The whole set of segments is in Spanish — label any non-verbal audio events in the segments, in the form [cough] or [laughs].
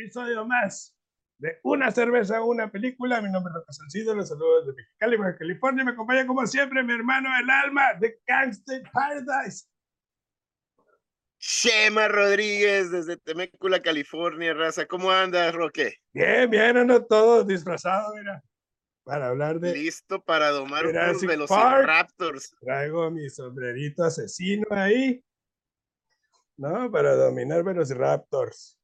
episodio más de Una cerveza, una película. Mi nombre es Roca Salcido, los saludo desde Mexicali, Baja California. Me acompaña como siempre mi hermano el alma de Gangster Paradise. Shema Rodríguez desde Temécula, California, raza. ¿Cómo andas, Roque? Bien, bien, ando todo disfrazado, mira, para hablar de... Listo para domar unos velociraptors. Traigo mi sombrerito asesino ahí, ¿no? Para dominar Velociraptors.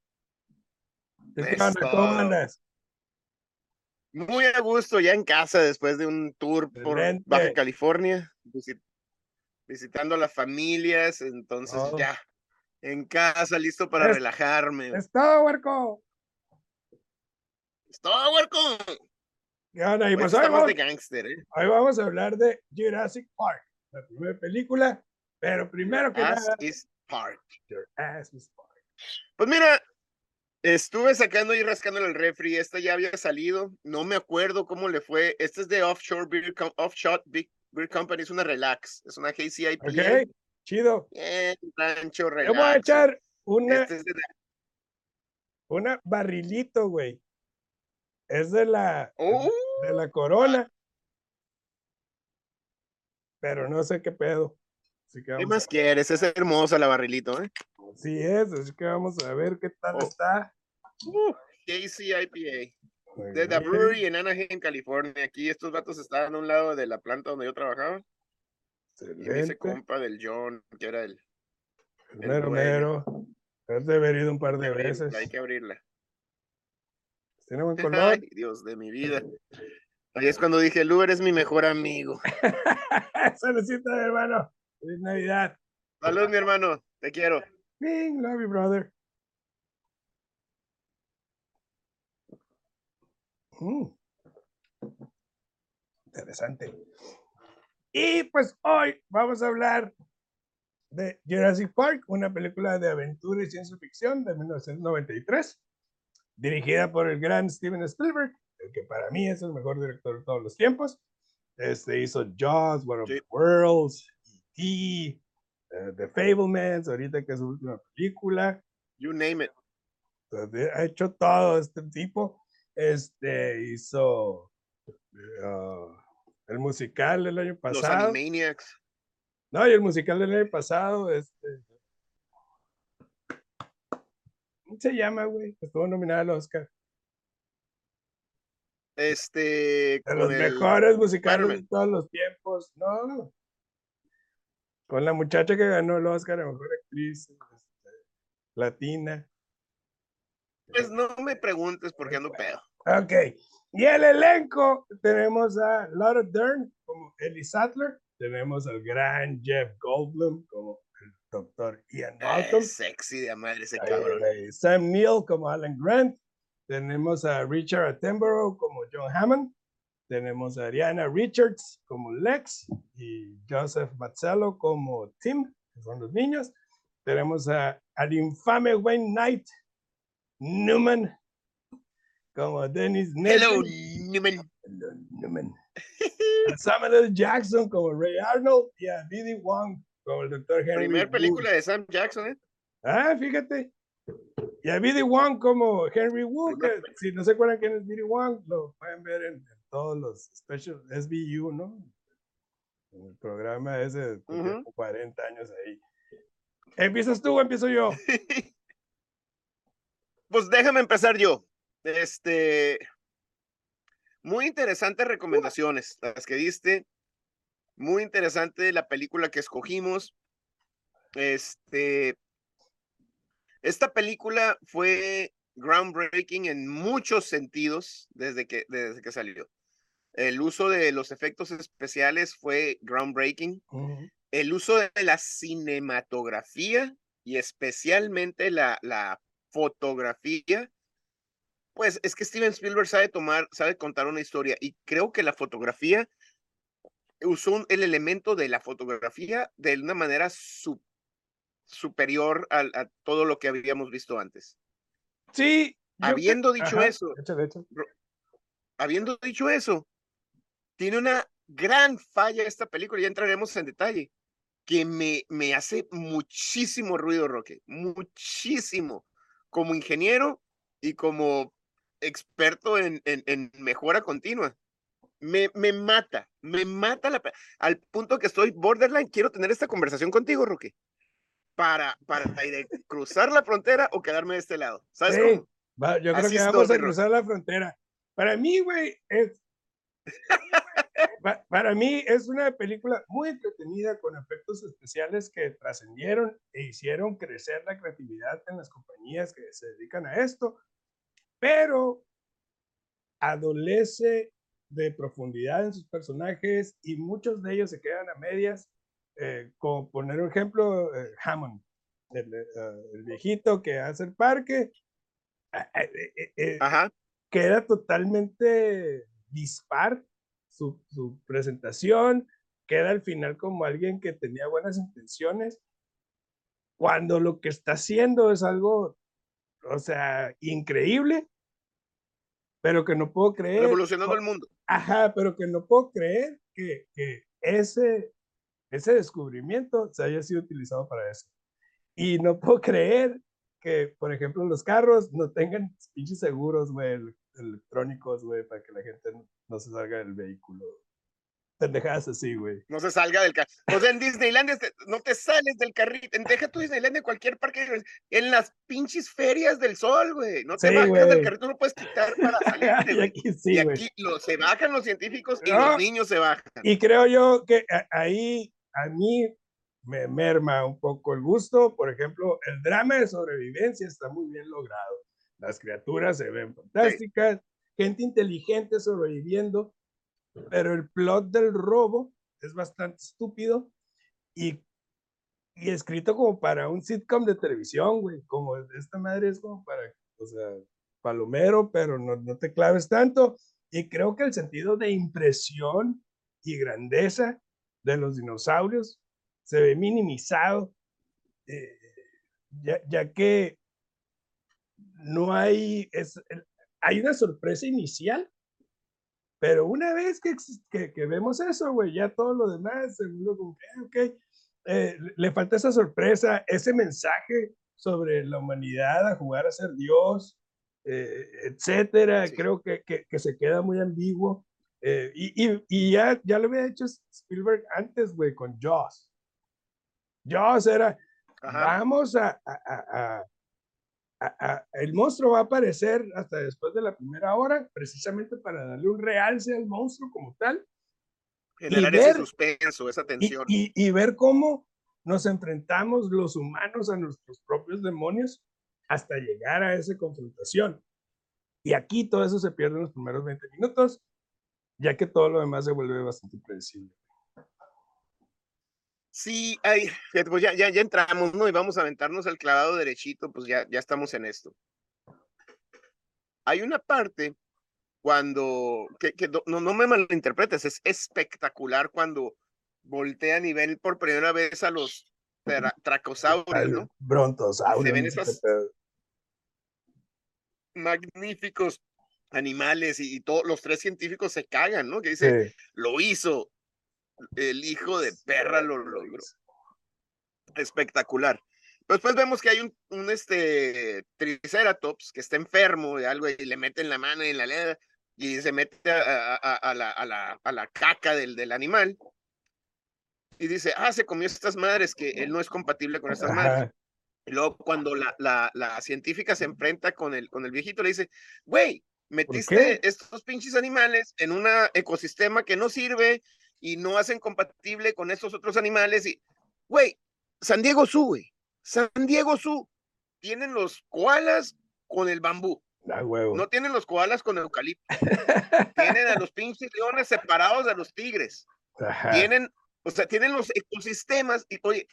¿Qué Es onda? ¿Cómo andas? Muy a gusto, ya en casa después de un tour por Excelente. Baja California, visit- visitando a las familias, entonces Oh. ya en casa, listo para Es- relajarme. Es todo, huerco. Es todo, huerco. ¿Qué onda? Y Pues pues vamos, de gangster, ¿eh? hoy vamos a hablar de Jurassic Park, la primera película, pero primero que nada, is Park. Your Ass is Park. Pues mira, estuve sacando y rascándole el refri. Esta ya había salido. No me acuerdo cómo le fue. Esta es de Offshore Beer, Com- Offshot Big Beer Company. Es una relax. Es una Hazy IPA. Ok, chido. Bien, rancho relax. voy a echar una, Este es de la- una barrilito, güey. Es de la, ¡Oh! de la corona. Pero no sé qué pedo. ¿Qué más a- quieres? Es hermosa la barrilito, ¿eh? Así es, así que vamos a ver qué tal Oh. está. Hazy IPA. Muy De The bien. Brewery en Anaheim, California. Aquí estos vatos estaban a un lado de la planta donde yo trabajaba. Y me hice Excelente. compa del John, que era el. El mero, mero. Has de haber ido un par de Hay veces. Hay que abrirla. Tiene buen [laughs] color. Ay, Dios de mi vida. Ahí es cuando dije, el Uber es mi mejor amigo. [laughs] Saludcita, hermano. Feliz Navidad. Salud, mi hermano. Te quiero. Bing, love you, brother. Mm. Interesante. Y pues hoy vamos a hablar de Jurassic Park, una película de aventura y ciencia ficción de 1993, dirigida por el gran Steven Spielberg, el que para mí es el mejor director de todos los tiempos. Este hizo Jaws, War of the Worlds, E.T., eh, The Fablemans, ahorita que es su última película. You name it. Entonces, ha hecho todo este tipo. Este hizo ah, el musical del año Los pasado. Animaniacs. No, y el musical del año pasado, este. ¿Cómo se llama, güey? Estuvo nominada al Oscar. Este. De con los el- mejores musicales de todos los tiempos. No. Con la muchacha que ganó el Oscar a mejor actriz este, latina. Pues no me preguntes por qué ando pedo. Ok. Y el elenco, tenemos a Laura Dern como Ellie Sattler, tenemos al gran Jeff Goldblum como el doctor Ian Malcolm, Es sexy de madre ese Ahí, cabrón. ahí, Sam Neill como Alan Grant, tenemos a Richard Attenborough como John Hammond, tenemos a Ariana Richards como Lex y Joseph Mazzello como Tim, que son los niños, tenemos a, al infame Wayne Knight Newman como Dennis Hello. Newman. Hello, Newman. A [laughs] Samuel L. Jackson como Ray Arnold y a. Wong como el Dr. Henry. Primer Wu. película de Sam Jackson, ¿eh? Ah, fíjate. Y a B.D. Wong como Henry Wu, que Primer si no se acuerdan quién es B.D. Wong, lo pueden ver en, en todos los special SBU, ¿no? En el programa ese tiene Ujú. 40 años ahí. ¿Empiezas tú o empiezo yo? [laughs] Pues déjame empezar yo. Este. Muy interesantes recomendaciones las que diste. Muy interesante la película que escogimos. Este. Esta película fue groundbreaking en muchos sentidos desde que, desde que salió. El uso de los efectos especiales fue groundbreaking. El uso de la cinematografía y especialmente la, la fotografía, pues es que Steven Spielberg sabe tomar, sabe contar una historia y creo que la fotografía usó un- el elemento de la fotografía de una manera su- superior a, todo lo que habíamos visto antes. Sí. Habiendo dicho Ajá, eso, habiendo dicho eso, tiene una gran falla esta película, ya entraremos en detalle. que me, me hace muchísimo ruido, Roque, muchísimo, como ingeniero y como experto en, en, mejora continua. Me, me, mata, me mata la, al punto que estoy borderline. Quiero tener esta conversación contigo, Roque, para, para cruzar la frontera o quedarme de este lado. ¿Sabes cómo? yo creo que vamos a cruzar la frontera. Para mí, güey, es, para mí es una película muy entretenida con efectos especiales que trascendieron e hicieron crecer la creatividad en las compañías que se dedican a esto, pero adolece de profundidad en sus personajes y muchos de ellos se quedan a medias, eh, como poner un ejemplo, eh, Hammond, el, eh, el, viejito que hace el parque, Ajá. queda totalmente dispar su, su presentación, queda al final como alguien que tenía buenas intenciones, cuando lo que está haciendo es algo, o sea, increíble, pero que no puedo creer. Revolucionando el mundo. Ajá, pero que no puedo creer que, que ese, ese descubrimiento se haya sido utilizado para eso. Y no puedo creer que, por ejemplo, los carros no tengan pinches seguros, güey, electrónicos, güey, para que la gente no, se salga del vehículo. Pendejadas así, güey. No se salga del carro. O sea, en Disneyland no te sales del carrito. Deja tu Disneyland en cualquier parque. En las pinches ferias del sol, güey. No te bajas del carrito, no puedes quitar para salir. [laughs] y aquí, sí, y aquí lo, se bajan los científicos y los niños se bajan. Y creo yo que ahí a mí me merma un poco el gusto. Por ejemplo, el drama de sobrevivencia está muy bien logrado. Las criaturas se ven fantásticas, gente inteligente sobreviviendo, pero el plot del robo es bastante estúpido y, y escrito como para un sitcom de televisión, güey. Como esta madre es como para, o sea, palomero, pero no, no te claves tanto. Y creo que el sentido de impresión y grandeza de los dinosaurios se ve minimizado, eh, ya, ya, que no hay, es, hay una sorpresa inicial, pero una vez que, que, vemos eso, güey, ya todo lo demás, seguro como que, ok, eh, le falta esa sorpresa, ese mensaje sobre la humanidad a jugar a ser Dios, eh, etcétera, creo que, que, se queda muy ambiguo. Eh, y, y, y, ya, ya lo había hecho Spielberg antes, güey, con Jaws. Jaws era, vamos a, a, el monstruo va a aparecer hasta después de la primera hora, precisamente para darle un realce al monstruo como tal. Generar ese suspenso, esa tensión. Y, ver cómo nos enfrentamos los humanos a nuestros propios demonios hasta llegar a esa confrontación. Y aquí todo eso se pierde en los primeros 20 minutos, ya que todo lo demás se vuelve bastante predecible. Sí, hay, pues ya, ya, ya entramos, ¿no? Y vamos a aventarnos al clavado derechito, pues ya, ya estamos en esto. Hay una parte cuando, que, que no, no me malinterpretes, es espectacular cuando voltea a nivel por primera vez a los tracosaurios, ¿no? Brontosaurios. Se ven esos magníficos animales y, todos los tres científicos se cagan, ¿no? Que dice, lo hizo, el hijo de perra lo logró. Espectacular. Después vemos que hay un, un este Triceratops que está enfermo de algo y le meten la mano en la leda y se mete a, a, la, a, la, a la caca del, del animal y dice, ah, se comió estas madres que él no es compatible con estas madres. Y luego cuando la, la, la, científica se enfrenta con el, con el viejito, le dice, güey, metiste estos pinches animales en un ecosistema que no sirve, y no hacen compatible con estos otros animales. Y, güey, San Diego Zoo, güey. San Diego Zoo. Tienen los koalas con el bambú. Ah, no tienen los koalas con eucalipto. tienen a los pinches leones separados de los tigres. Tienen, o sea, tienen los ecosistemas. Y, oye,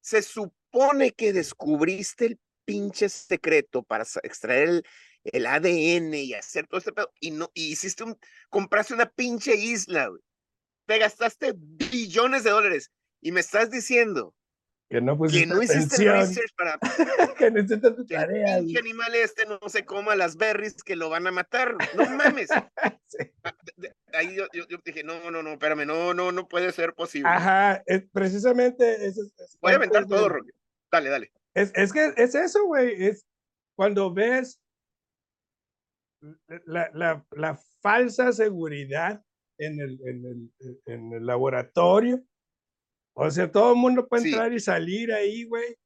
se supone que descubriste el pinche secreto para extraer el, el ADN y hacer todo este pedo. Y no, y hiciste un, compraste una pinche isla, güey te gastaste billones de dólares y me estás diciendo que no, que no hiciste research para [laughs] que no hiciste tu tarea. el animal este no se coma las berries que lo van a matar. No mames. [laughs] Ah, ahí yo, yo, yo dije, no, no, no, espérame, no, no, no puede ser posible. Ajá, es, precisamente eso es, Voy a aventar de- todo, Roque. Dale, dale. Es, es que es eso, güey. Es cuando ves la, la, la falsa seguridad en el, en, el, en el laboratorio. O sea, todo el mundo puede Sí. entrar y salir ahí, güey.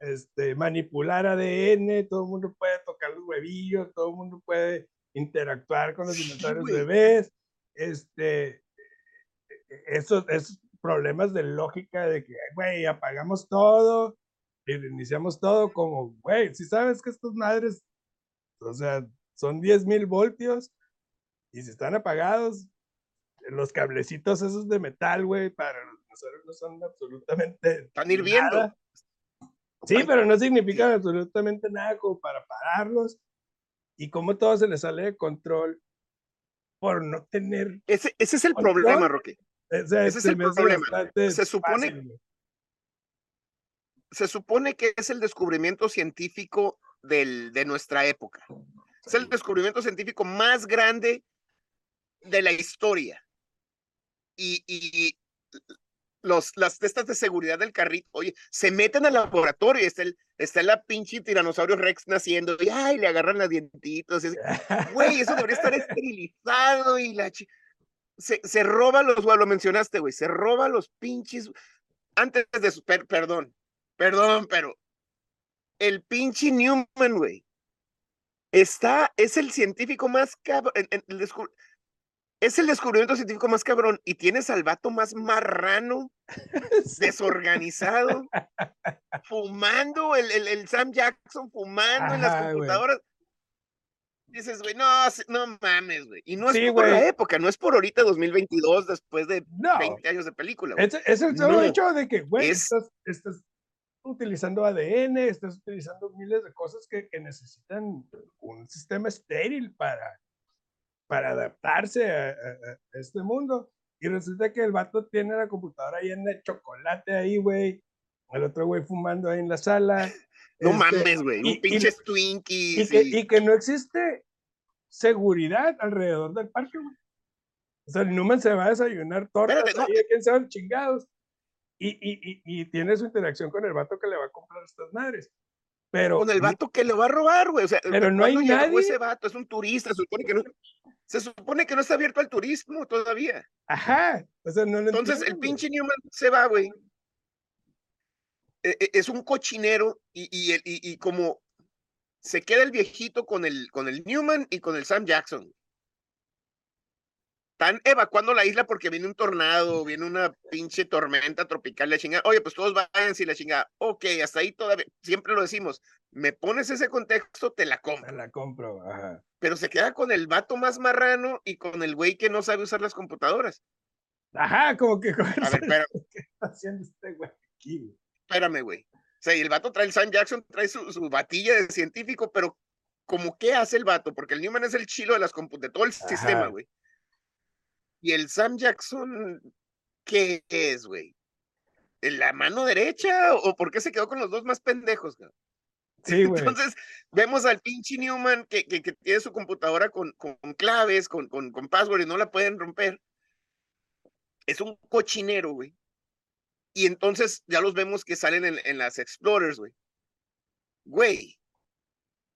Este, manipular ADN, todo el mundo puede tocar los huevillos, todo el mundo puede interactuar con los Sí, dinosaurios güey. bebés. Este, esos, esos problemas de lógica de que, güey, apagamos todo y reiniciamos todo como, güey, si sabes que estas madres, o sea, son 10 mil voltios y si están apagados, los cablecitos esos de metal, güey, para los dinosaurios no son absolutamente Están hirviendo. nada. Sí, pero no significan absolutamente nada como para pararlos y como todo se les sale de control por no tener Ese, ese es el Control. problema, Roque. Ese es el problema. Se supone- fácil. Se supone que es el descubrimiento científico del, de nuestra época. Es el descubrimiento científico más grande de la historia. Y, y los, las testas de seguridad del carrito, oye, se meten al laboratorio y está, el, la pinche tiranosaurio Rex naciendo y ay, le agarran las dientitos. Güey, eso debería estar esterilizado y la chi- se, se roba los, lo mencionaste, güey, se roba los pinches. Antes de su, per- perdón, perdón, pero el pinche Newman, güey, está, es el científico más cabrón, es el descubrimiento científico más cabrón y tienes al vato más marrano, [laughs] desorganizado, fumando, el, el, el Sam Jackson fumando en las güey. computadoras. Dices, güey, no, no mames, güey. Y no es Sí, por la época, no es por ahorita 2022, después de No, 20 años de película. güey. es, es el solo No, hecho de que, güey, es- estás, estás utilizando ADN, estás utilizando miles de cosas que, que necesitan un sistema estéril para, para adaptarse a, a- a este mundo. Y resulta que el vato tiene la computadora llena de chocolate ahí, güey. El otro güey fumando ahí en la sala. [laughs] No este, mames, güey. y- Un y- pinche y Twinkies. que, y- y que no existe seguridad alrededor del parque, güey. O sea, el Newman se va a desayunar tortas no. ahí, quién sabe, chingados. Y, y, y, y tiene su interacción con el vato que le va a comprar estas madres. Pero, Con el vato que le va a robar, güey. O sea, Pero no hay ¿cuándo llegó nadie. ese vato? Es un turista, se supone que no. Se supone que no está abierto al turismo todavía. ajá, o sea, no lo Entonces, el entiendo, pinche Newman se va, güey. E- e- Es un cochinero y, y, y, y como se queda el viejito con el, con el Newman y con el Sam Jackson. Están evacuando la isla porque viene un tornado, viene una pinche tormenta tropical, la chingada. Oye, pues todos vayan si la chingada. Ok, hasta ahí todavía, siempre lo decimos. Me pones ese contexto, te la compro. Me la compro, ajá. Pero se queda con el vato más marrano y con el güey que no sabe usar las computadoras. Ajá, como que A ver, pero, ¿qué está haciendo este güey aquí? espérame, güey. O sea, y el vato trae el Sam Jackson, trae su, su batilla de científico, pero como qué hace el vato, porque el Newman es el chilo de las de todo el sistema, güey. Y el Sam Jackson, ¿qué es, güey? ¿En la mano derecha? ¿O por qué se quedó con los dos más pendejos? güey? [laughs] Sí, güey. Entonces, vemos al pinche Newman que, que, que tiene su computadora con, con claves, con, con, con password y no la pueden romper. Es un cochinero, güey. Y entonces ya los vemos que salen en, en las Explorers, güey. Güey,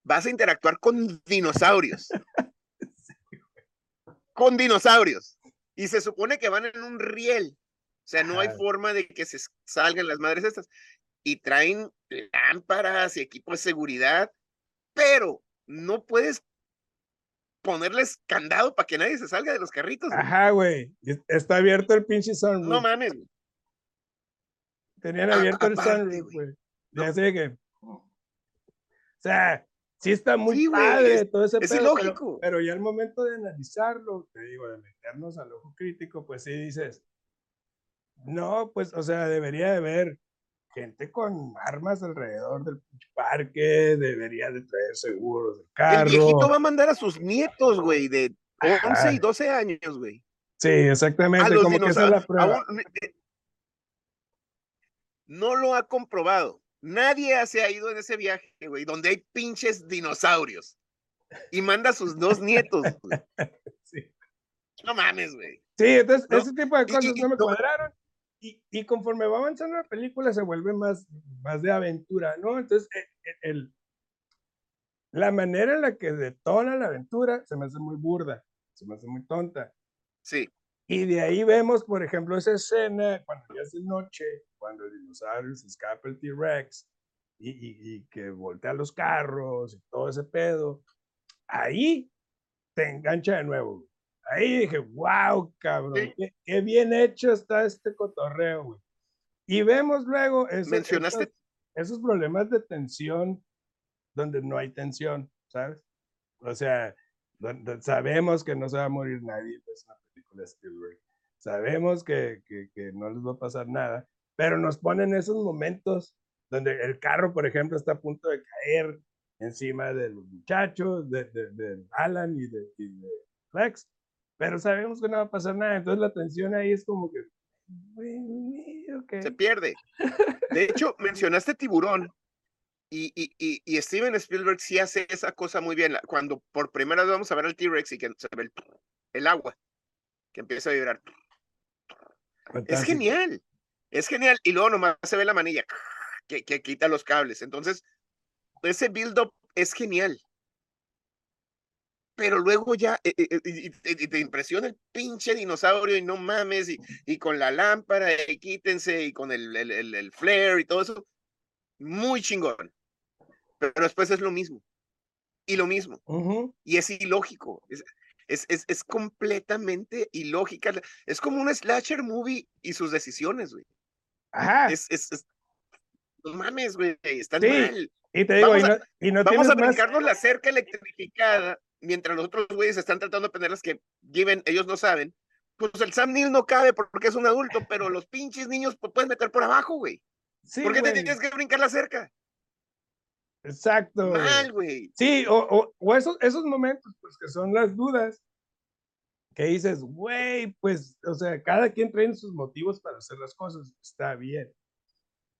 vas a interactuar con dinosaurios. [laughs] con dinosaurios. Y se supone que van en un riel. O sea, no hay forma de que se salgan las madres estas. Y traen lámparas y equipo de seguridad, pero no puedes ponerles candado para que nadie se salga de los carritos. güey. Ajá, güey. Está abierto el pinche sunroof. No mames. güey. Tenían A- abierto el aparte, sunroof, güey. güey. Ya sé que. O sea, sí está muy Sí, padre es- todo ese es pedo, pero- ilógico. Pero, ya al momento de analizarlo, te digo, de meternos al ojo crítico, pues sí dices. No, pues, o sea, debería de haber gente con armas alrededor del parque, debería de traer seguros del El carro. viejito va a mandar a sus nietos, güey, de 11 Ajá. y 12 años, güey. Sí, exactamente, como que esa es la prueba. eh, No lo ha comprobado. Nadie se ha ido en ese viaje, güey, donde hay pinches dinosaurios. Y manda a sus dos nietos. [laughs] güey. Sí. No mames, güey. Sí, entonces ¿No? ese tipo de cosas y- no me no. cuadraron. Y, y conforme va avanzando la película se vuelve más, más de aventura, ¿no? Entonces, e- e- el, la manera en la que detona la aventura se me hace muy burda, se me hace muy tonta. Sí, Y de ahí vemos, por ejemplo, esa escena cuando ya es de noche, cuando el dinosaurio se escapa el T-Rex y, y- y que voltea los carros y todo ese pedo. Ahí te engancha de nuevo. Ahí dije, wow, cabrón, Sí. qué, qué bien hecho está este cotorreo, güey. Y vemos luego esos, Mencionaste- esos, esos problemas de tensión donde no hay tensión, ¿sabes? O sea, sabemos que no se va a morir nadie, es una película Spielberg. Sabemos que, que, que no les va a pasar nada, pero nos ponen esos momentos donde el carro, por ejemplo, está a punto de caer encima de los muchachos, de, de, de Alan y de, y de Lex, pero sabemos que no va a pasar nada, entonces la tensión ahí es como que, "Güey, ok". se pierde. De hecho, [laughs] mencionaste tiburón. Y, y, y, y Steven Spielberg sí hace esa cosa muy bien. Cuando por primera vez vamos a ver al T-Rex y que se ve el, el agua, que empieza a vibrar. Es Fantástico. genial. Es genial. Y luego nomás se ve la manilla [laughs] que, que quita los cables. Entonces, ese build-up es genial. Pero luego ya eh, eh, y, te impresiona el pinche dinosaurio y no mames, y, y con la lámpara, y quítense, y con el, el, el, el flare y todo eso. Muy chingón. Pero después es lo mismo. Y lo mismo. Y es ilógico. Es, es, es, es completamente ilógica. Es como un slasher movie y sus decisiones, güey. Ajá. Es, es, es- No mames, güey. Están Sí, mal. Y te digo, y Vamos no, a- y no Vamos a tienes más. brincarnos la cerca electrificada mientras los otros güeyes están tratando de ponerlas que Given, ellos no saben. Pues el Sam Neill no cabe porque es un adulto, pero los pinches niños pues, pueden meter por abajo, güey. Sí, ¿Por qué te tienes que brincar la cerca? Exacto. Mal, güey. Sí, o, o, o esos, esos momentos, pues que son las dudas, que dices, güey, pues, o sea, cada quien trae sus motivos para hacer las cosas, está bien,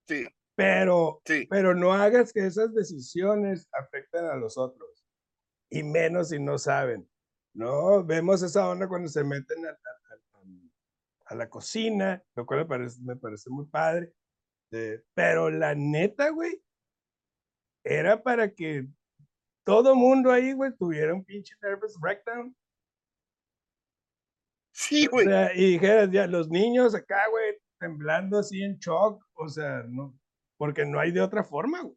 Sí, pero, sí. pero no hagas que esas decisiones afecten a los otros, y menos si no saben, ¿no? Vemos esa onda cuando se meten a, a- a- a la cocina, lo cual me parece, me parece muy padre, eh, pero la neta, güey, era para que todo mundo ahí, güey, tuviera un pinche nervous breakdown. Sí, O güey. sea, y dijeras, ya, los niños acá, güey, temblando así en shock, o sea, no, porque no hay de otra forma, güey.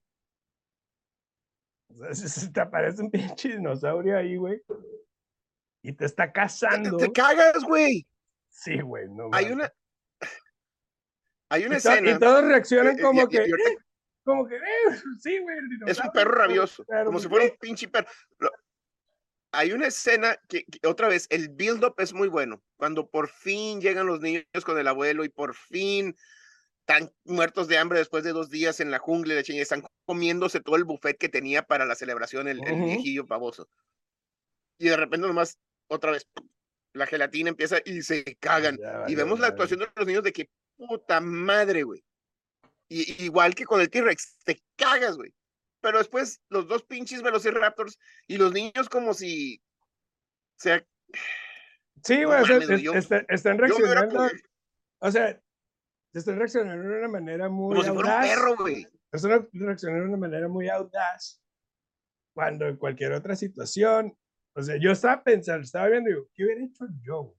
O sea, [laughs] si te aparece un pinche dinosaurio ahí, güey, y te está Te, cazando. te cagas, güey. Sí, güey, no Hay una. Hay una Y, to- y escena. todos reaccionan eh, como y- y- que, ahorita "Eh", [laughs] como que, "Eh, sí, güey, el Es un perro rabioso, como si fuera eh". un pinche perro. Lo- Hay una escena que, que otra vez, el build-up es muy bueno. Cuando por fin llegan los niños con el abuelo y por fin están muertos de hambre después de dos días en la jungla y la chingada, están comiéndose todo el buffet que tenía para la celebración el, el Ujú. viejillo pavoso. Y de repente nomás, otra vez, la gelatina empieza y se cagan. Ya Y vemos la actuación de los niños de que puta madre, güey. Y, igual que con el T-Rex, te cagas, güey. Pero después los dos pinches Velociraptors y los niños como si sea, Sí, güey, es- yo- está- están reaccionando, o sea, están reaccionando de una manera muy como si fuera un audaz. perro, güey. Están reaccionando de una manera muy audaz cuando en cualquier otra situación, o sea, yo estaba pensando, estaba viendo, digo, ¿qué hubiera hecho yo?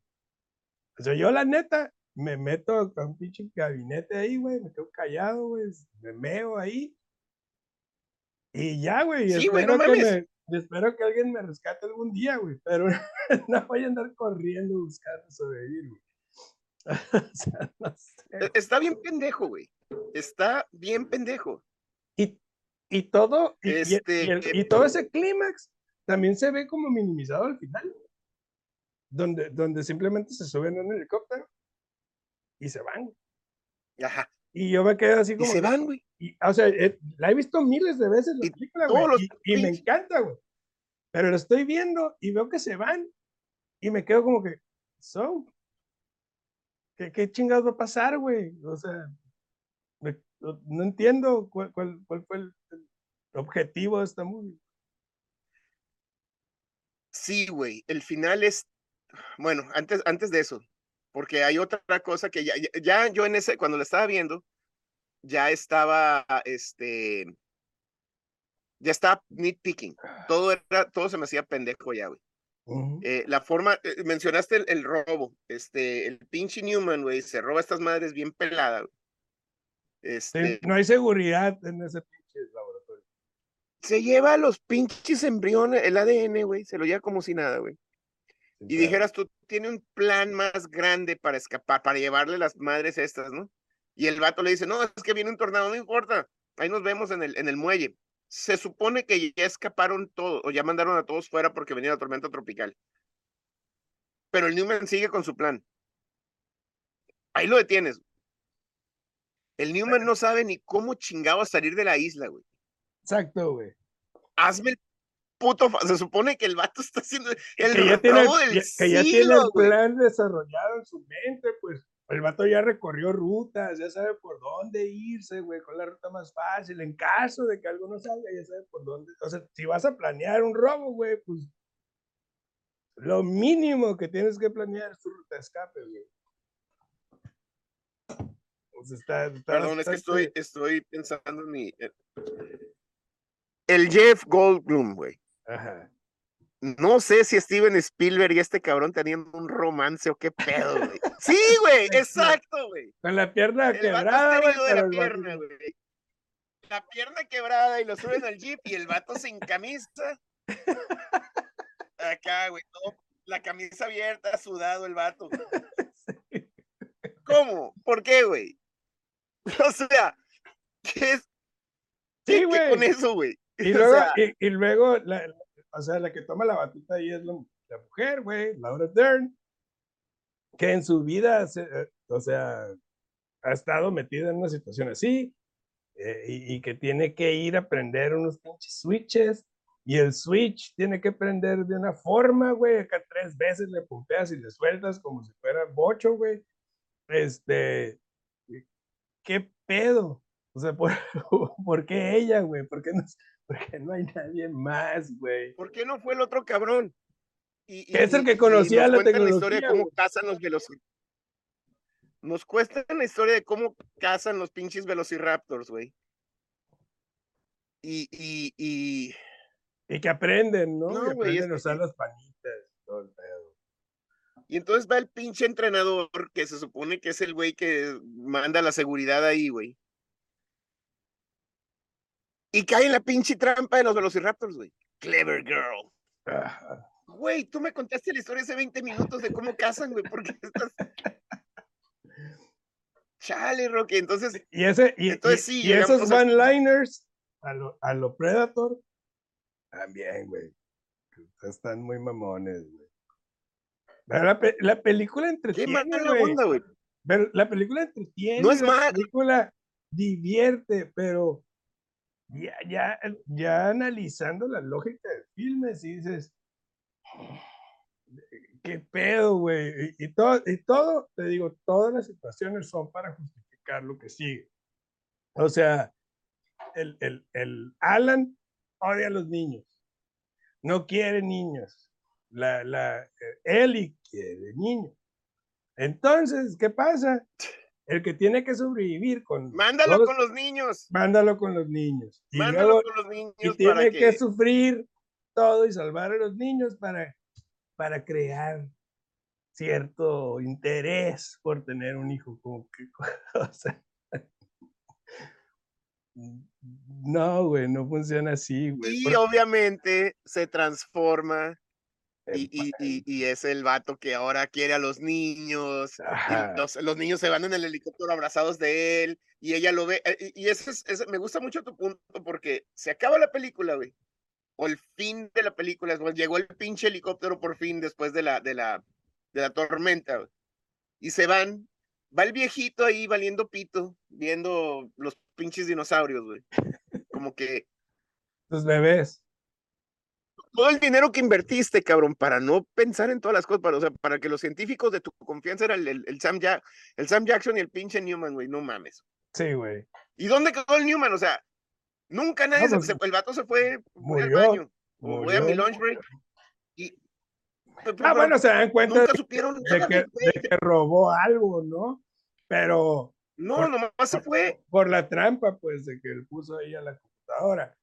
O sea, yo la neta, me meto a un pinche gabinete ahí, güey, me quedo callado, güey, me meo ahí. Y ya, güey, Sí, güey, no espero, que mames. me, espero que alguien me rescate algún día, güey, pero [laughs] no voy a andar corriendo buscando sobrevivir, güey. [laughs] O sea, no sé, E- Está bien pendejo, güey. Está bien pendejo. Y, y todo, y, y- y Este, el- y todo ese clímax también se ve como minimizado al final, donde, donde simplemente se suben a un helicóptero y se van. Ajá. Y yo me quedo así Y como, se van, güey. y, o sea, eh, la he visto miles de veces la Y película, güey, los y, y me encanta, güey. Pero lo estoy viendo y veo que se van y me quedo como que, so, ¿qué, qué chingados va a pasar, güey? O sea, me- no, no entiendo cuál, cuál, cuál fue el, el objetivo de esta movie. Sí, güey. El final es bueno, antes, antes de eso, porque hay otra cosa que ya, ya, yo en ese, cuando lo estaba viendo, ya estaba, este, ya estaba nitpicking. Todo era, todo se me hacía pendejo ya, güey. Eh, la forma, eh, mencionaste el, robo, este, el pinche Newman, güey, se roba estas madres bien peladas. Este, no hay seguridad en ese pinche laboratorio. Se lleva los pinches embriones, el ADN, güey, se lo lleva como si nada, güey. Y dijeras tú, tiene un plan más grande para escapar, para llevarle las madres estas, ¿no? Y el vato le dice, no, es que viene un tornado, no importa, ahí nos vemos en el, en el muelle se supone que ya escaparon todos, o ya mandaron a todos fuera porque venía la tormenta tropical. Pero el Newman sigue con su plan. Ahí lo detienes. El Newman no sabe ni cómo chingado salir de la isla, güey. Exacto, güey. Hazme el puto. Se supone que el vato está haciendo el que ya tiene, que ya tiene el plan desarrollado en su mente, pues el vato ya recorrió rutas, ya sabe por dónde irse, güey, con la ruta más fácil. En caso de que algo no salga, ya sabe por dónde. O sea, si vas a planear un robo, güey, pues lo mínimo que tienes que planear es tu ruta de escape, güey. Pues está, Perdón, es que estoy, estoy pensando en mi. Eh, el Jeff Goldblum, güey. Ajá. No sé si Steven Spielberg y este cabrón tenían un romance o qué pedo, güey. [laughs] Sí, güey, exacto, güey. Con la pierna quebrada, güey. La pierna, güey. La pierna quebrada y lo suben al jeep y el vato sin camisa. Acá, güey, la camisa abierta, sudado el vato. [laughs] ¿Cómo? ¿Por qué, güey? [laughs] O sea, ¿qué es? Sí, güey. con eso, güey? [laughs] Y luego, y, luego la, o sea, la que toma la batuta ahí es la, mujer, güey, Laura Dern, que en su vida, eh, o sea, ha estado metida en una situación así, eh, y, que tiene que ir a aprender unos pinches switches, y el switch tiene que prender de una forma, güey, acá tres veces le pumpeas y le sueltas como si fuera bocho, güey. Este, ¿qué pedo? O sea, [laughs] ¿por, ¿por qué ella, güey? ¿Por qué no, porque no hay nadie más, güey. ¿Por qué no fue el otro cabrón? Y, es el que conocía la tecnología. la historia de cómo cazan los velociraptors. Nos cuesta la historia de cómo cazan los pinches velociraptors, güey. Y, y, y. Y que aprenden, ¿no? no que aprenden a usar las panitas, todo el pedo. Y entonces va el pinche entrenador, que se supone que es el güey que manda la seguridad ahí, güey y cae en la pinche trampa de los Velociraptors, güey. Clever girl. Güey, tú me contaste la historia hace 20 minutos de cómo cazan, güey, porque [laughs] estás. Chale, Rocky. Entonces, y, ese, y, entonces, sí, y esos one-liners a lo, a lo Predator también, güey. Están muy mamones, güey. La, la, película entretiene, güey. La película entretiene. No es mala. La película divierte, pero ya, ya, ya analizando la lógica del filme, si dices, qué pedo, güey. Y, todo, y todo, te digo, todas las situaciones son para justificar lo que sigue. O sea, el, el, el Alan odia a los niños, no quiere niños. La, la, eh, Ellie quiere niños. Entonces, ¿qué pasa? El que tiene que sobrevivir con... Mándalo con los niños. Mándalo con los niños. Y mándalo con los niños. Y tiene que... sufrir todo y salvar a los niños para, para crear cierto interés por tener un hijo. Como que, [laughs] no, güey, no funciona así, güey. Y obviamente se transforma y, y, y, es el vato que ahora quiere a los niños. Los, los, niños se van en el helicóptero abrazados de él y ella lo ve. Eh, y, eso es, me gusta mucho tu punto porque se acaba la película, güey. O el fin de la película. Llegó el pinche helicóptero por fin después de la, de la, de la tormenta. Y se van. Va el viejito ahí valiendo pito, viendo los pinches dinosaurios, güey. Como que. Los bebés todo el dinero que invertiste, cabrón, para no pensar en todas las cosas, para, o sea, para que los científicos de tu confianza eran el, el, Sam, el Sam Jackson y el pinche Newman, güey, no mames. Sí, güey. ¿Y dónde quedó el Newman? O sea, nunca nadie, se, pues, el vato se fue, al baño, murió, voy a mi lunch break, y, Ah, bueno, se dan cuenta nunca de, supieron de nada, que, de que robó algo, ¿no? Pero No, por- nomás se fue. por la trampa, pues, de que él puso ahí a la computadora.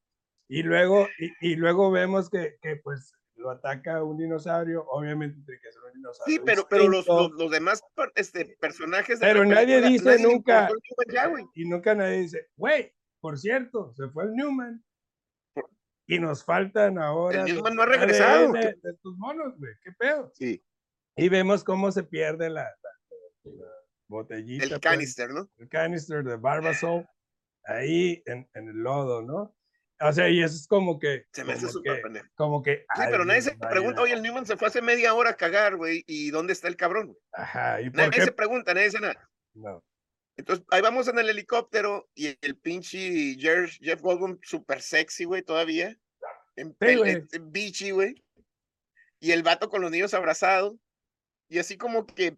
Y luego, y, y luego vemos que, que, pues, lo ataca un dinosaurio, obviamente tiene que ser un dinosaurio. Sí, pero, pero los, los, los demás este, personajes de Pero la nadie dice nadie nunca- ya. Y nunca nadie dice, güey, por cierto, se fue el Newman. Y nos faltan ahora. El Newman no ha regresado. De, tus monos, güey, qué pedo. Sí, Y vemos cómo se pierde la, la- la botellita. el pues, canister, ¿no? el canister de Barbasol ahí en, en el lodo, ¿no? O sea, y eso es como que. Se me hace súper pendejo. Como que. Sí, pero nadie se vaya- pregunta, oye, el Newman se fue hace media hora a cagar, güey, ¿y dónde está el cabrón? Ajá, ¿y por Nadie qué? se pregunta, nadie dice nada. No. Entonces, ahí vamos en el helicóptero y el pinche Jeff, Jeff Goldblum súper sexy, güey, todavía. En, pel- güey. en- en bichi, güey. Y el vato con los niños abrazados. Y así como que,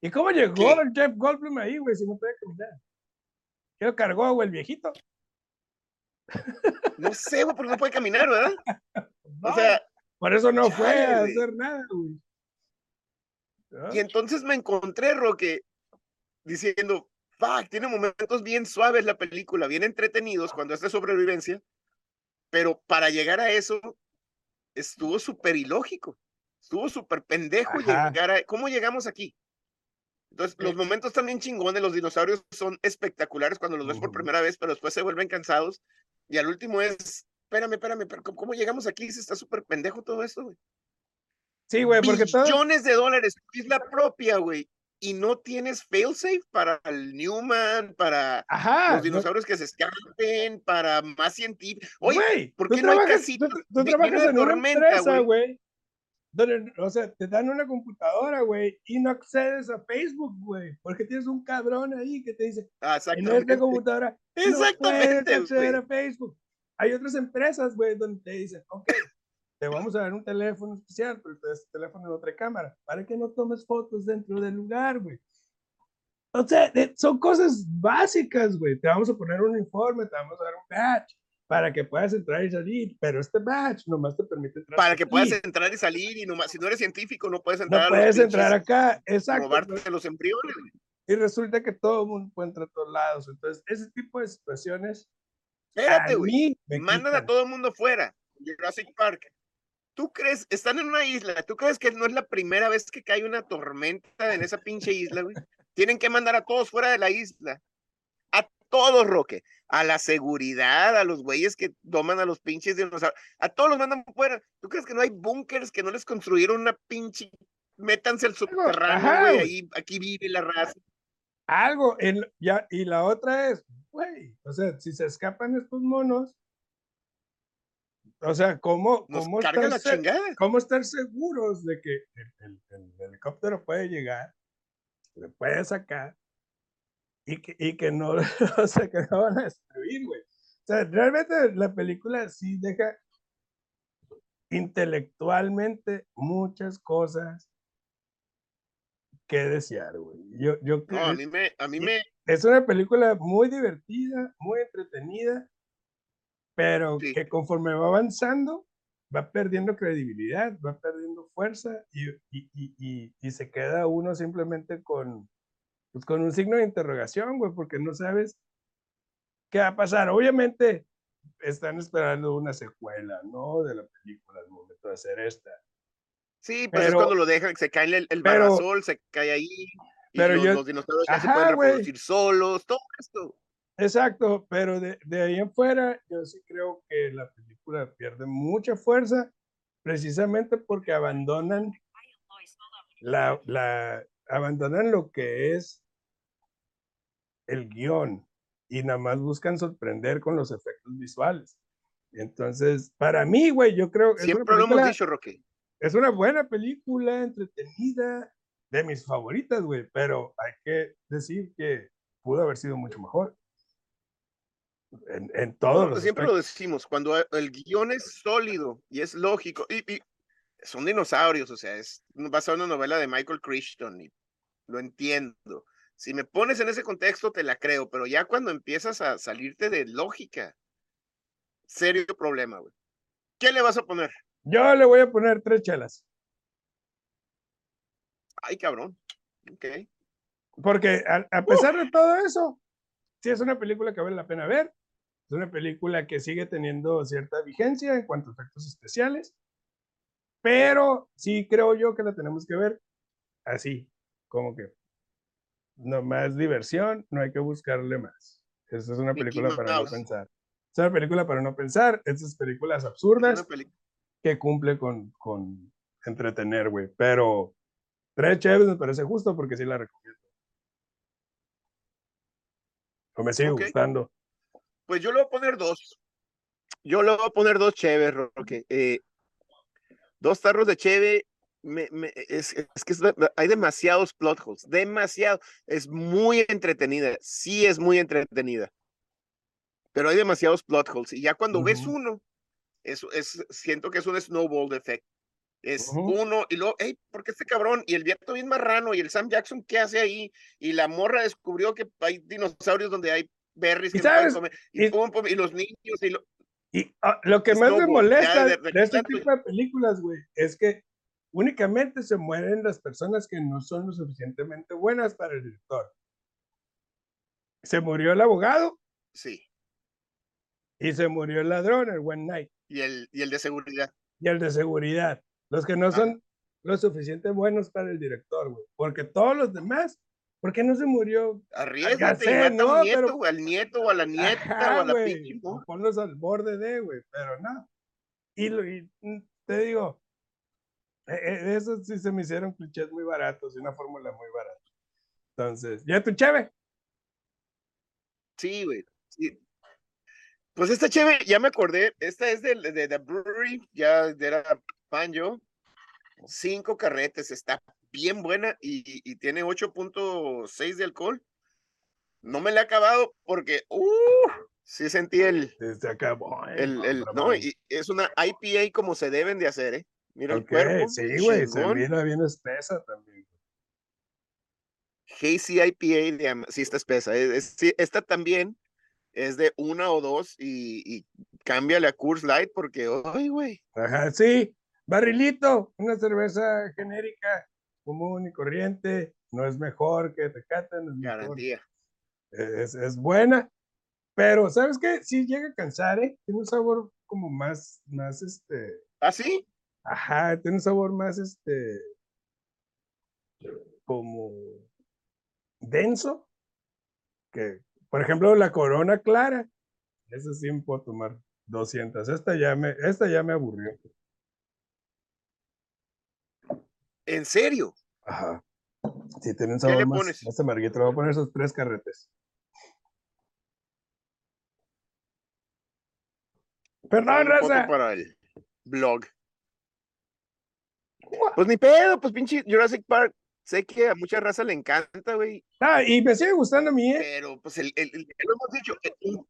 ¿Y cómo llegó ¿Qué? el Jeff Goldblum ahí, güey, si no puede caminar? ¿Qué lo cargó, güey, el viejito? No sé, güey, porque no puede caminar, ¿verdad? O No, sea, por eso no fue a hacer nada, güey. Y entonces me encontré, Roque, diciendo, fuck, tiene momentos bien suaves la película, bien entretenidos cuando es de sobrevivencia, pero para llegar a eso estuvo súper ilógico, estuvo súper pendejo Ajá. llegar a... ¿Cómo llegamos aquí? Entonces, los Eh. momentos también chingones, los dinosaurios son espectaculares cuando los ves por primera vez, pero después se vuelven cansados, y al último es, espérame, espérame, pero ¿cómo, llegamos aquí? Si está súper pendejo todo esto, güey. Sí, güey, porque todo. Billones de dólares, tu isla propia, güey. Y no tienes failsafe para el Newman, para Ajá. los no- dinosaurios que se escapen, para más científicos. Oye, Güey, ¿por qué no hay casita? Tú, trabajas en una tormenta, empresa, güey. Donde, o sea, te dan una computadora, güey, y no accedes a Facebook, güey, porque tienes un cabrón ahí que te dice, Ah, en esta Exactamente. computadora no puedes Exactamente, acceder a Facebook. Hay otras empresas, güey, donde te dicen, ok, te vamos a dar un teléfono especial, pero este teléfono no trae cámara, para que no tomes fotos dentro del lugar, güey. O sea, de- son cosas básicas, güey. Te vamos a poner un uniforme, te vamos a dar un badge para que puedas entrar y salir, pero este badge nomás te permite entrar. Para que puedas aquí. entrar y salir, y nomás, si no eres científico, no puedes entrar No a puedes entrar acá, exacto. robarte los embriones. Y resulta que todo el mundo entrar a todos lados. Entonces, ese tipo de situaciones. Espérate, a güey. Mandan a quitan. todo el mundo fuera. Jurassic Park. ¿Tú crees? Están en una isla. ¿Tú crees que no es la primera vez que cae una tormenta en esa pinche isla, güey? Tienen que mandar a todos fuera de la isla. Todos, Roque. A la seguridad, a los güeyes que toman a los pinches dinosaurios. A todos los mandan fuera. ¿Tú crees que no hay búnkers que no les construyeron una pinche. Métanse al subterráneo, güey. Ahí, aquí vive la raza. Algo. En, ya, y la otra es, güey, o sea, si se escapan estos monos, o sea, ¿cómo, cómo, estar, se- cómo estar seguros de que el, el- el helicóptero puede llegar, le puede sacar y que, y que no, [laughs] o sea, que no van a destruir, güey? O sea, realmente la película sí deja intelectualmente muchas cosas que desear, güey. Yo, yo No, a mí me, a mí me, es una película muy divertida, muy entretenida, pero Sí. que conforme va avanzando, va perdiendo credibilidad, va perdiendo fuerza y- y- y- y se queda uno simplemente con, pues, con un signo de interrogación, güey, porque no sabes qué va a pasar. Obviamente están esperando una secuela, ¿no? De la película al momento de hacer esta. Sí, pues Pero- es cuando lo dejan, se cae el, el pero- se cae ahí, pero los, yo- los dinosaurios ya se Ajá, pueden reproducir solos, todo esto. Exacto, pero de, de ahí en fuera yo sí creo que la película pierde mucha fuerza precisamente porque abandonan la, la abandonan lo que es el guion y nada más buscan sorprender con los efectos visuales. Entonces, para mí, güey, yo creo que Siempre lo hemos película- dicho, Roque. es una buena película, entretenida, de mis favoritas, güey, pero hay que decir que pudo haber sido mucho mejor. En, en todos No, los siempre lo aspectos. decimos, cuando el guion es sólido y es lógico, y, y son dinosaurios, o sea, es basado en una novela de Michael Crichton, y lo entiendo. Si me pones en ese contexto, te la creo, pero ya cuando empiezas a salirte de lógica, serio problema, güey. ¿Qué le vas a poner? Yo le voy a poner tres chelas. Ay, cabrón. Ok. Porque a, a pesar de todo eso, sí es una película que vale la pena ver. Es una película que sigue teniendo cierta vigencia en cuanto a efectos especiales. Pero sí creo yo que la tenemos que ver así, como que no más diversión, no hay que buscarle más. Esta es una Mickey película para no pensar. Es una película para no pensar. Estas películas absurdas que cumple con, con entretener, güey. Pero tres chéveres me parece justo porque sí la recomiendo. O me sigue Ok. gustando. Pues yo le voy a poner dos. Yo le voy a poner dos cheves, Roque. Eh, dos tarros de cheve. Me- me- es, es que es hay demasiados plot holes, demasiado. Es muy entretenida, sí es muy entretenida. Pero hay demasiados plot holes. Y ya cuando ves Ujú. uno, es, es, siento que es un snowball effect. Es Ujú. uno, y luego, hey, ¿por qué este cabrón? Y el viento bien marrano, y el Sam Jackson, ¿qué hace ahí? Y la morra descubrió que hay dinosaurios donde hay berries ¿Y que no sabes? comer, y, Y- pum, pum, y los niños, y lo, Y ah, lo que más me ya molesta de- de, de- este tipo de películas, güey, es que únicamente se mueren las personas que no son lo suficientemente buenas para el director. Se murió el abogado sí, y se murió el ladrón, el One Night, y el, y el de seguridad. y el de seguridad. Los que no Ajá. son lo suficiente buenos para el director, güey. Porque todos los demás, ¿por qué no se murió? Arriesgate sé, y mata no, a un nieto, pero- al nieto o a la nieta Ajá, o a la güey, pinche. ¿no? Ponlos al borde de, güey, pero no. Y, y, mm, te digo, esos sí se me hicieron clichés muy baratos y una fórmula muy barata. Entonces, ya tu cheve. Sí, güey. sí. Pues esta chévere, ya me acordé, esta es de, de, The Brewery, ya era fan yo. Cinco carretes, está bien buena y, y tiene 8.6 de alcohol. No me la he acabado porque, uh, sí sentí el, Desde acá, boy, el, el- no, y es una IPA como se deben de hacer, ¿eh? Mira el Ok, cuerpo. sí, güey, se mira bien espesa también. Hazy IPA, de sí está espesa. es- es- sí, esta también es de una o dos y, y cámbiale a Coors Light porque, ay, güey. Ajá, sí, barrilito, una cerveza genérica, común y corriente, no es mejor que Tecate, no es Garantía. es, es buena, pero ¿sabes qué? Sí llega a cansar, ¿eh? Tiene un sabor como más, más, este, ¿Ah, sí? Ajá, tiene un sabor más, este, como denso, que, por ejemplo, la Corona Clara, esa sí me puedo tomar 200, esta ya me, esta ya me aburrió. ¿En serio? Ajá. Sí, tiene un ¿Qué le sabor más, pones? más amarguito, le voy a poner esos tres carretes. Perdón, raza. para el blog. [laughs] Pues ni pedo, pues pinche Jurassic Park. Sé que a mucha raza le encanta, güey. Ah, y me sigue gustando a mí, ¿eh? Pero, pues, el, el- el- lo hemos dicho, un,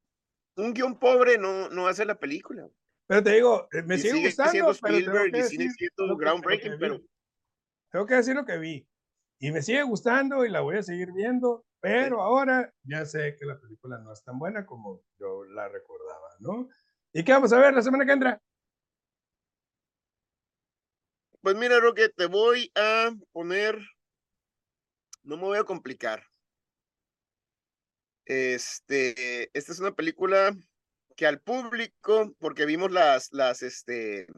un guion pobre no, no hace la película. Pero te digo, eh, me y sigue sigue gustando, pero Spielberg que y sigue siendo groundbreaking, pero Tengo que decir lo que vi. Y me sigue gustando y la voy a seguir viendo, pero ahora ya sé que la película no es tan buena como yo la recordaba, ¿no? ¿Y qué vamos a ver la semana que entra? Pues mira, Roque, te voy a poner. No me voy a complicar. Este, esta es una película que al público, porque vimos las, las, este,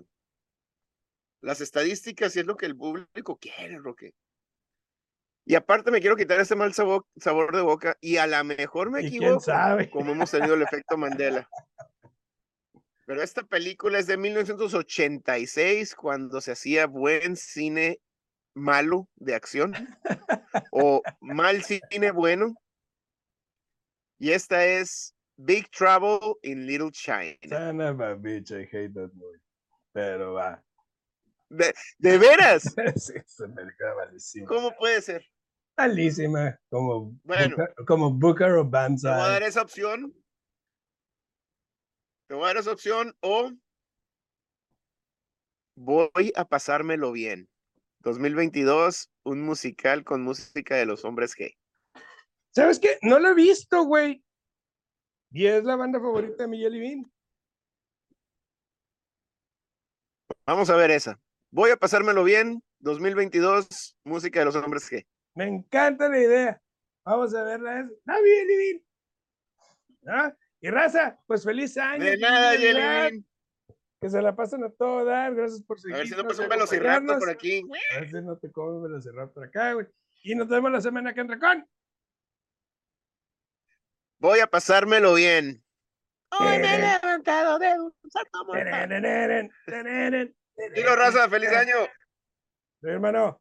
las estadísticas y es lo que el público quiere, Roque. Y aparte me quiero quitar ese mal sabor, sabor de boca y a lo mejor me equivoco, como hemos tenido el efecto [laughs] Mandela. Pero esta película es de 1986, cuando se hacía buen cine malo de acción o mal cine bueno. Y esta es Big Trouble in Little China. Son of a bitch, I hate that movie. Pero va. De, de veras, [laughs] sí, esa película malísima. ¿cómo puede ser? Malísima, como, Bueno. Booker, como Booker o Te voy a dar Banzai. esa opción. Te voy a dar esa opción o voy a pasármelo bien. 2022, un musical con música de los hombres G. ¿Sabes qué? No lo he visto, güey. Y es la banda favorita de Miguel Bean. Vamos a ver esa. Voy a pasármelo bien 2022, música de los hombres G. Me encanta la idea. Vamos a verla. Está bien. ¿Ah? Y raza, pues feliz año. De nada, Yelvin. Que se la pasen a todo dar. Gracias por A seguirnos. ver si no pasa un y velociraptor por aquí. A ver si no te comes un velociraptor acá, güey. Y nos vemos la semana que entra con. Voy a pasármelo bien. Hoy me he levantado de un salto mortal. Dilo, raza, feliz año. Sí, hermano.